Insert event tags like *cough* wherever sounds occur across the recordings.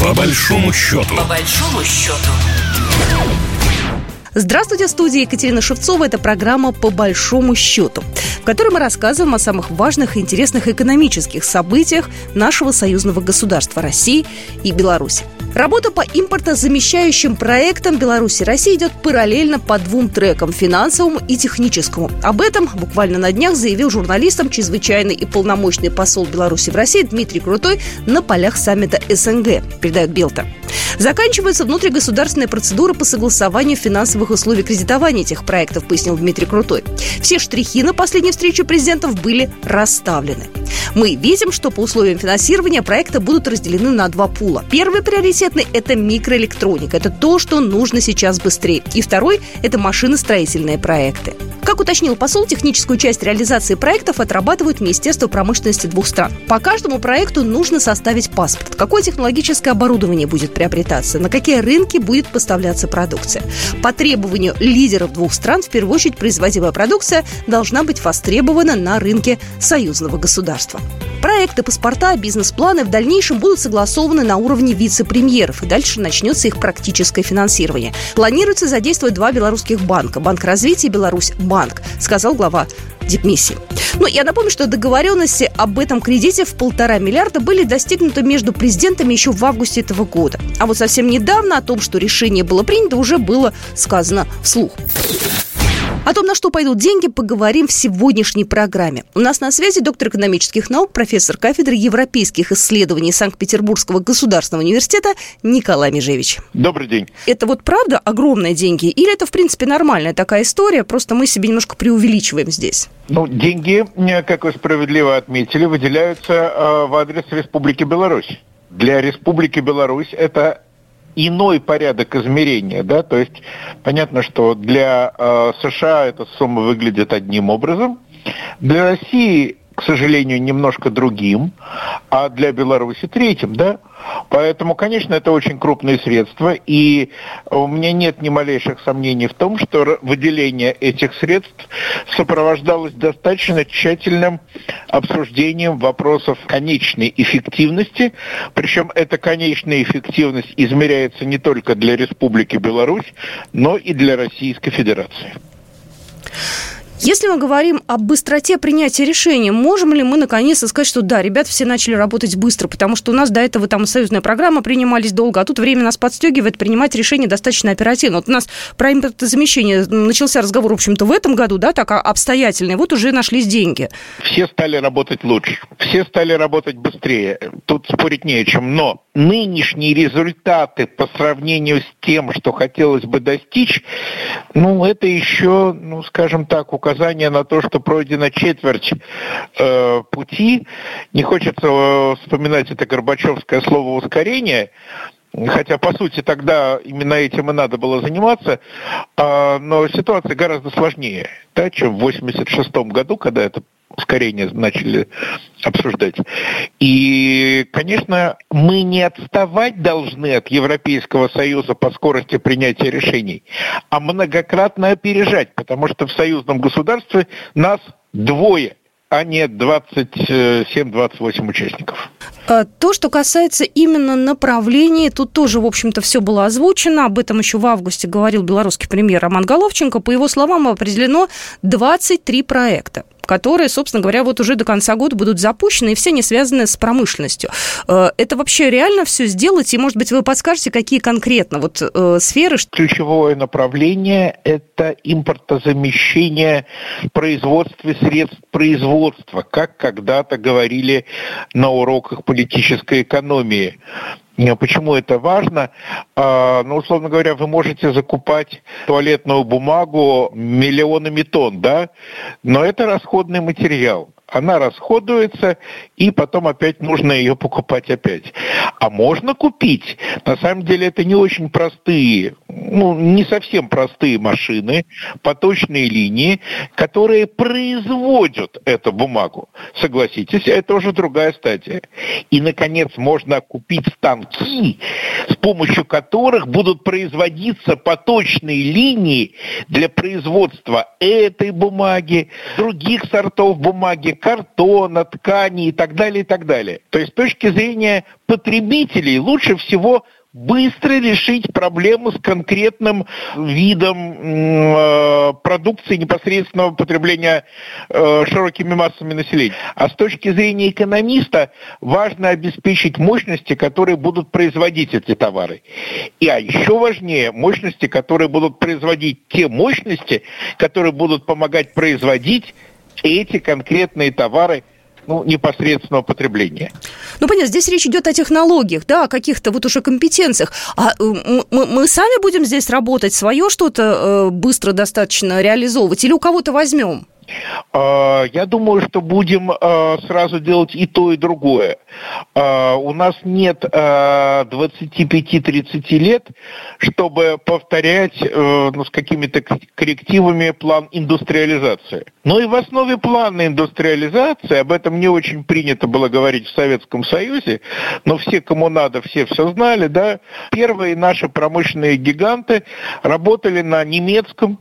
По большому счету. По большому счету. Здравствуйте, в студии Екатерина Шевцова. Это программа «По большому счету», в которой мы рассказываем о самых важных и интересных экономических событиях нашего союзного государства России и Беларуси. Работа по импортозамещающим проектам Беларуси и России идет параллельно по двум трекам – финансовому и техническому. Об этом буквально на днях заявил журналистам чрезвычайный и полномочный посол Беларуси в России Дмитрий Крутой на полях саммита СНГ, передает Белта. Заканчивается внутригосударственная процедура по согласованию финансовых условий кредитования этих проектов, пояснил Дмитрий Крутой. Все штрихи на последней встрече президентов были расставлены. Мы видим, что по условиям финансирования проекта будут разделены на два пула. Первый приоритетный – это микроэлектроника. Это то, что нужно сейчас быстрее. И второй – это машиностроительные проекты. Как уточнил посол, техническую часть реализации проектов отрабатывают Министерство промышленности двух стран. По каждому проекту нужно составить паспорт. Какое технологическое оборудование будет приобретаться, на какие рынки будет поставляться продукция. По требованию лидеров двух стран, в первую очередь, производимая продукция должна быть востребована на рынке союзного государства. Проекты, паспорта, бизнес-планы в дальнейшем будут согласованы на уровне вице-премьеров, и дальше начнется их практическое финансирование. Планируется задействовать два белорусских банка – Банк развития Беларусь банк, сказал глава дипмиссии. Ну, я напомню, что договоренности об этом кредите в полтора миллиарда были достигнуты между президентами еще в августе этого года. А вот совсем недавно о том, что решение было принято, уже было сказано вслух. О том, на что пойдут деньги, поговорим в сегодняшней программе. У нас на связи доктор экономических наук, профессор кафедры европейских исследований Санкт-Петербургского государственного университета Николай Межевич. Добрый день. Это вот правда огромные деньги? Или это, в принципе, нормальная такая история, просто мы себе немножко преувеличиваем здесь? Ну, деньги, как вы справедливо отметили, выделяются э, в адрес Республики Беларусь. Для Республики Беларусь это иной порядок измерения, да, то есть понятно, что для э, США эта сумма выглядит одним образом, для России к сожалению, немножко другим, а для Беларуси третьим, да? Поэтому, конечно, это очень крупные средства, и у меня нет ни малейших сомнений в том, что выделение этих средств сопровождалось достаточно тщательным обсуждением вопросов конечной эффективности, причем эта конечная эффективность измеряется не только для Республики Беларусь, но и для Российской Федерации. Если мы говорим о быстроте принятия решения, можем ли мы наконец сказать, что да, ребята все начали работать быстро, потому что у нас до этого там союзная программа принимались долго, а тут время нас подстегивает принимать решения достаточно оперативно. Вот у нас про импортозамещение начался разговор, в общем-то, в этом году, да, так обстоятельный, вот уже нашлись деньги. Все стали работать лучше, все стали работать быстрее, тут спорить не о чем, но нынешние результаты по сравнению с тем, что хотелось бы достичь, ну, это еще, ну, скажем так, указание на то, что пройдена четверть э, пути. Не хочется э, вспоминать это горбачевское слово «ускорение», Хотя, по сути, тогда именно этим и надо было заниматься, а, но ситуация гораздо сложнее, да, чем в 1986 году, когда это ускорение начали обсуждать. И, конечно, мы не отставать должны от Европейского Союза по скорости принятия решений, а многократно опережать, потому что в союзном государстве нас двое а не 27-28 участников. А, то, что касается именно направлений, тут тоже, в общем-то, все было озвучено. Об этом еще в августе говорил белорусский премьер Роман Головченко. По его словам, определено 23 проекта которые, собственно говоря, вот уже до конца года будут запущены, и все они связаны с промышленностью. Э, это вообще реально все сделать? И, может быть, вы подскажете, какие конкретно вот э, сферы? Ключевое направление – это импортозамещение в производстве средств производства, как когда-то говорили на уроках политической экономии. Почему это важно? А, ну, условно говоря, вы можете закупать туалетную бумагу миллионами тонн, да, но это расходный материал она расходуется, и потом опять нужно ее покупать опять. А можно купить, на самом деле это не очень простые, ну, не совсем простые машины, поточные линии, которые производят эту бумагу. Согласитесь, это уже другая стадия. И, наконец, можно купить станки, с помощью которых будут производиться поточные линии для производства этой бумаги, других сортов бумаги, картона, ткани и так далее, и так далее. То есть с точки зрения потребителей лучше всего быстро решить проблему с конкретным видом э, продукции непосредственного потребления э, широкими массами населения. А с точки зрения экономиста важно обеспечить мощности, которые будут производить эти товары. И а еще важнее мощности, которые будут производить те мощности, которые будут помогать производить эти конкретные товары – ну, непосредственного потребления. Ну, понятно, здесь речь идет о технологиях, да, о каких-то вот уже компетенциях. А э, мы, мы сами будем здесь работать, свое что-то э, быстро достаточно реализовывать или у кого-то возьмем? А, я думаю, что будем а, сразу делать и то, и другое. А, у нас нет 25-30 лет, чтобы повторять э, ну, с какими-то коррективами план индустриализации. Но и в основе плана индустриализации, об этом не очень принято было говорить в Советском Союзе, но все, кому надо, все все знали, да, первые наши промышленные гиганты работали на немецком,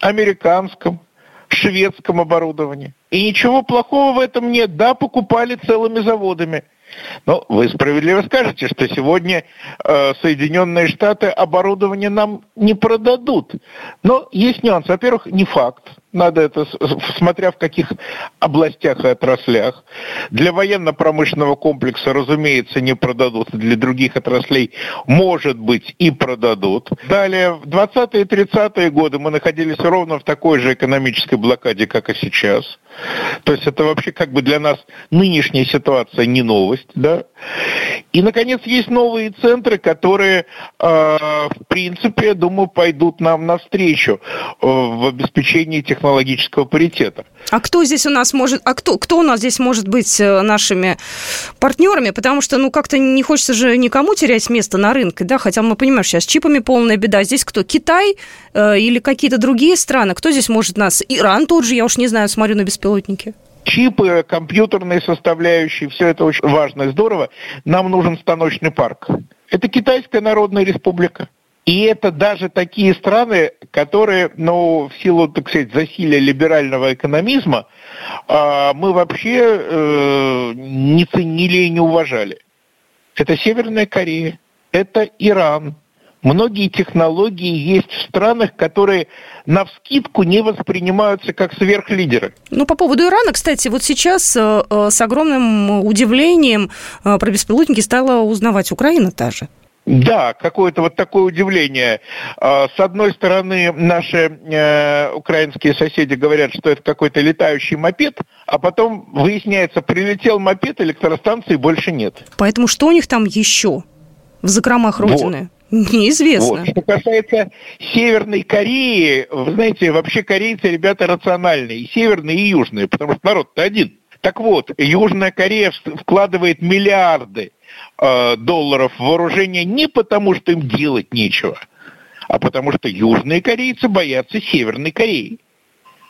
американском, шведском оборудовании. И ничего плохого в этом нет. Да, покупали целыми заводами. Но вы справедливо скажете, что сегодня э, Соединенные Штаты оборудование нам не продадут. Но есть нюанс. Во-первых, не факт надо это, смотря в каких областях и отраслях. Для военно-промышленного комплекса, разумеется, не продадут, для других отраслей, может быть, и продадут. Далее, в 20-е и 30-е годы мы находились ровно в такой же экономической блокаде, как и сейчас. То есть это вообще как бы для нас нынешняя ситуация не новость, да. И, наконец, есть новые центры, которые, э, в принципе, я думаю, пойдут нам навстречу э, в обеспечении технологий технологического паритета. А кто здесь у нас может, а кто, кто у нас здесь может быть э, нашими партнерами? Потому что, ну, как-то не хочется же никому терять место на рынке, да, хотя мы понимаем, сейчас с чипами полная беда. Здесь кто? Китай э, или какие-то другие страны? Кто здесь может нас? Иран тот же, я уж не знаю, смотрю на беспилотники чипы, компьютерные составляющие, все это очень важно и здорово. Нам нужен станочный парк. Это Китайская Народная Республика. И это даже такие страны, которые, ну, в силу, так сказать, засилия либерального экономизма, а, мы вообще э, не ценили и не уважали. Это Северная Корея, это Иран. Многие технологии есть в странах, которые на вскидку не воспринимаются как сверхлидеры. Ну, по поводу Ирана, кстати, вот сейчас э, э, с огромным удивлением про беспилотники стала узнавать Украина та же. Да, какое-то вот такое удивление. А, с одной стороны, наши э, украинские соседи говорят, что это какой-то летающий мопед, а потом выясняется, прилетел мопед, электростанции больше нет. Поэтому что у них там еще в закромах Родины? Вот. *laughs* Неизвестно. Вот. Что касается Северной Кореи, вы знаете, вообще корейцы ребята рациональные, и северные, и южные, потому что народ-то один. Так вот, Южная Корея вкладывает миллиарды э, долларов в вооружение не потому, что им делать нечего, а потому что южные корейцы боятся Северной Кореи.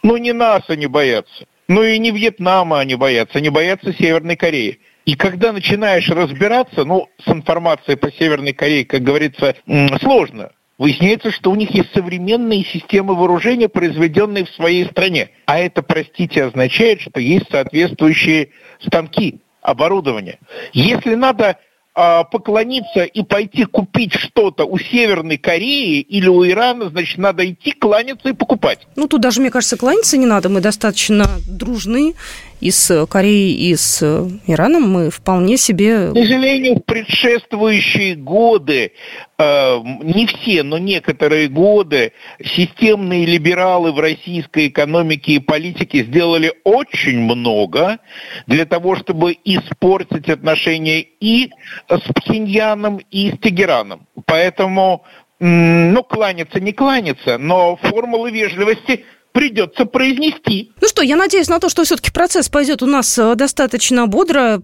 Ну, не нас они боятся. Ну и не Вьетнама они боятся, они боятся Северной Кореи. И когда начинаешь разбираться, ну, с информацией по Северной Корее, как говорится, сложно. Выясняется, что у них есть современные системы вооружения, произведенные в своей стране. А это, простите, означает, что есть соответствующие станки, оборудование. Если надо а, поклониться и пойти купить что-то у Северной Кореи или у Ирана, значит, надо идти кланяться и покупать. Ну, тут даже, мне кажется, кланяться не надо. Мы достаточно дружны и с Кореей, и с Ираном. Мы вполне себе... К сожалению, в предшествующие годы, э, не все, но некоторые годы, системные либералы в российской экономике и политике сделали очень много для того, чтобы испортить отношения и с Пхеньяном, и с Тегераном. Поэтому, ну, кланяться не кланяться, но формулы вежливости придется произнести. Ну что, я надеюсь на то, что все-таки процесс пойдет у нас э, достаточно бодро,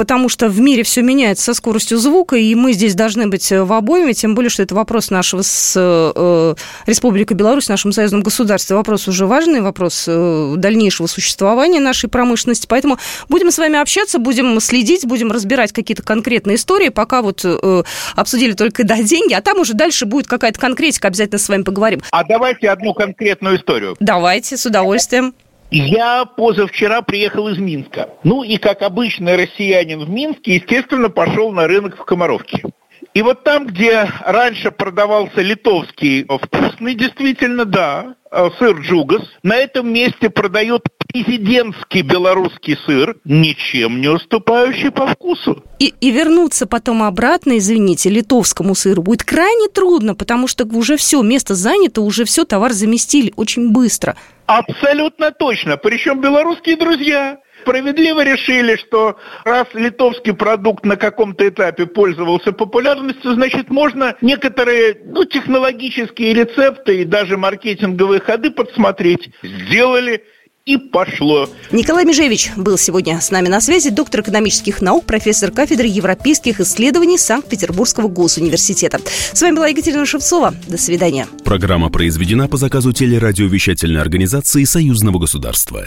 потому что в мире все меняется со скоростью звука, и мы здесь должны быть в обойме, тем более, что это вопрос нашего с э, Республикой Беларусь, нашем союзном государстве. Вопрос уже важный, вопрос э, дальнейшего существования нашей промышленности. Поэтому будем с вами общаться, будем следить, будем разбирать какие-то конкретные истории. Пока вот э, обсудили только да, деньги, а там уже дальше будет какая-то конкретика, обязательно с вами поговорим. А давайте одну конкретную историю. Давайте, с удовольствием. Я позавчера приехал из Минска. Ну и как обычный россиянин в Минске, естественно, пошел на рынок в Комаровке. И вот там, где раньше продавался литовский вкусный, действительно, да, э, сыр джугас, на этом месте продают президентский белорусский сыр, ничем не уступающий по вкусу. И, и вернуться потом обратно, извините, литовскому сыру будет крайне трудно, потому что уже все, место занято, уже все, товар заместили очень быстро. Абсолютно точно. Причем белорусские друзья справедливо решили, что раз литовский продукт на каком-то этапе пользовался популярностью, значит, можно некоторые ну, технологические рецепты и даже маркетинговые ходы подсмотреть. Сделали и пошло. Николай Межевич был сегодня с нами на связи, доктор экономических наук, профессор кафедры европейских исследований Санкт-Петербургского госуниверситета. С вами была Екатерина Шевцова. До свидания. Программа произведена по заказу телерадиовещательной организации Союзного государства.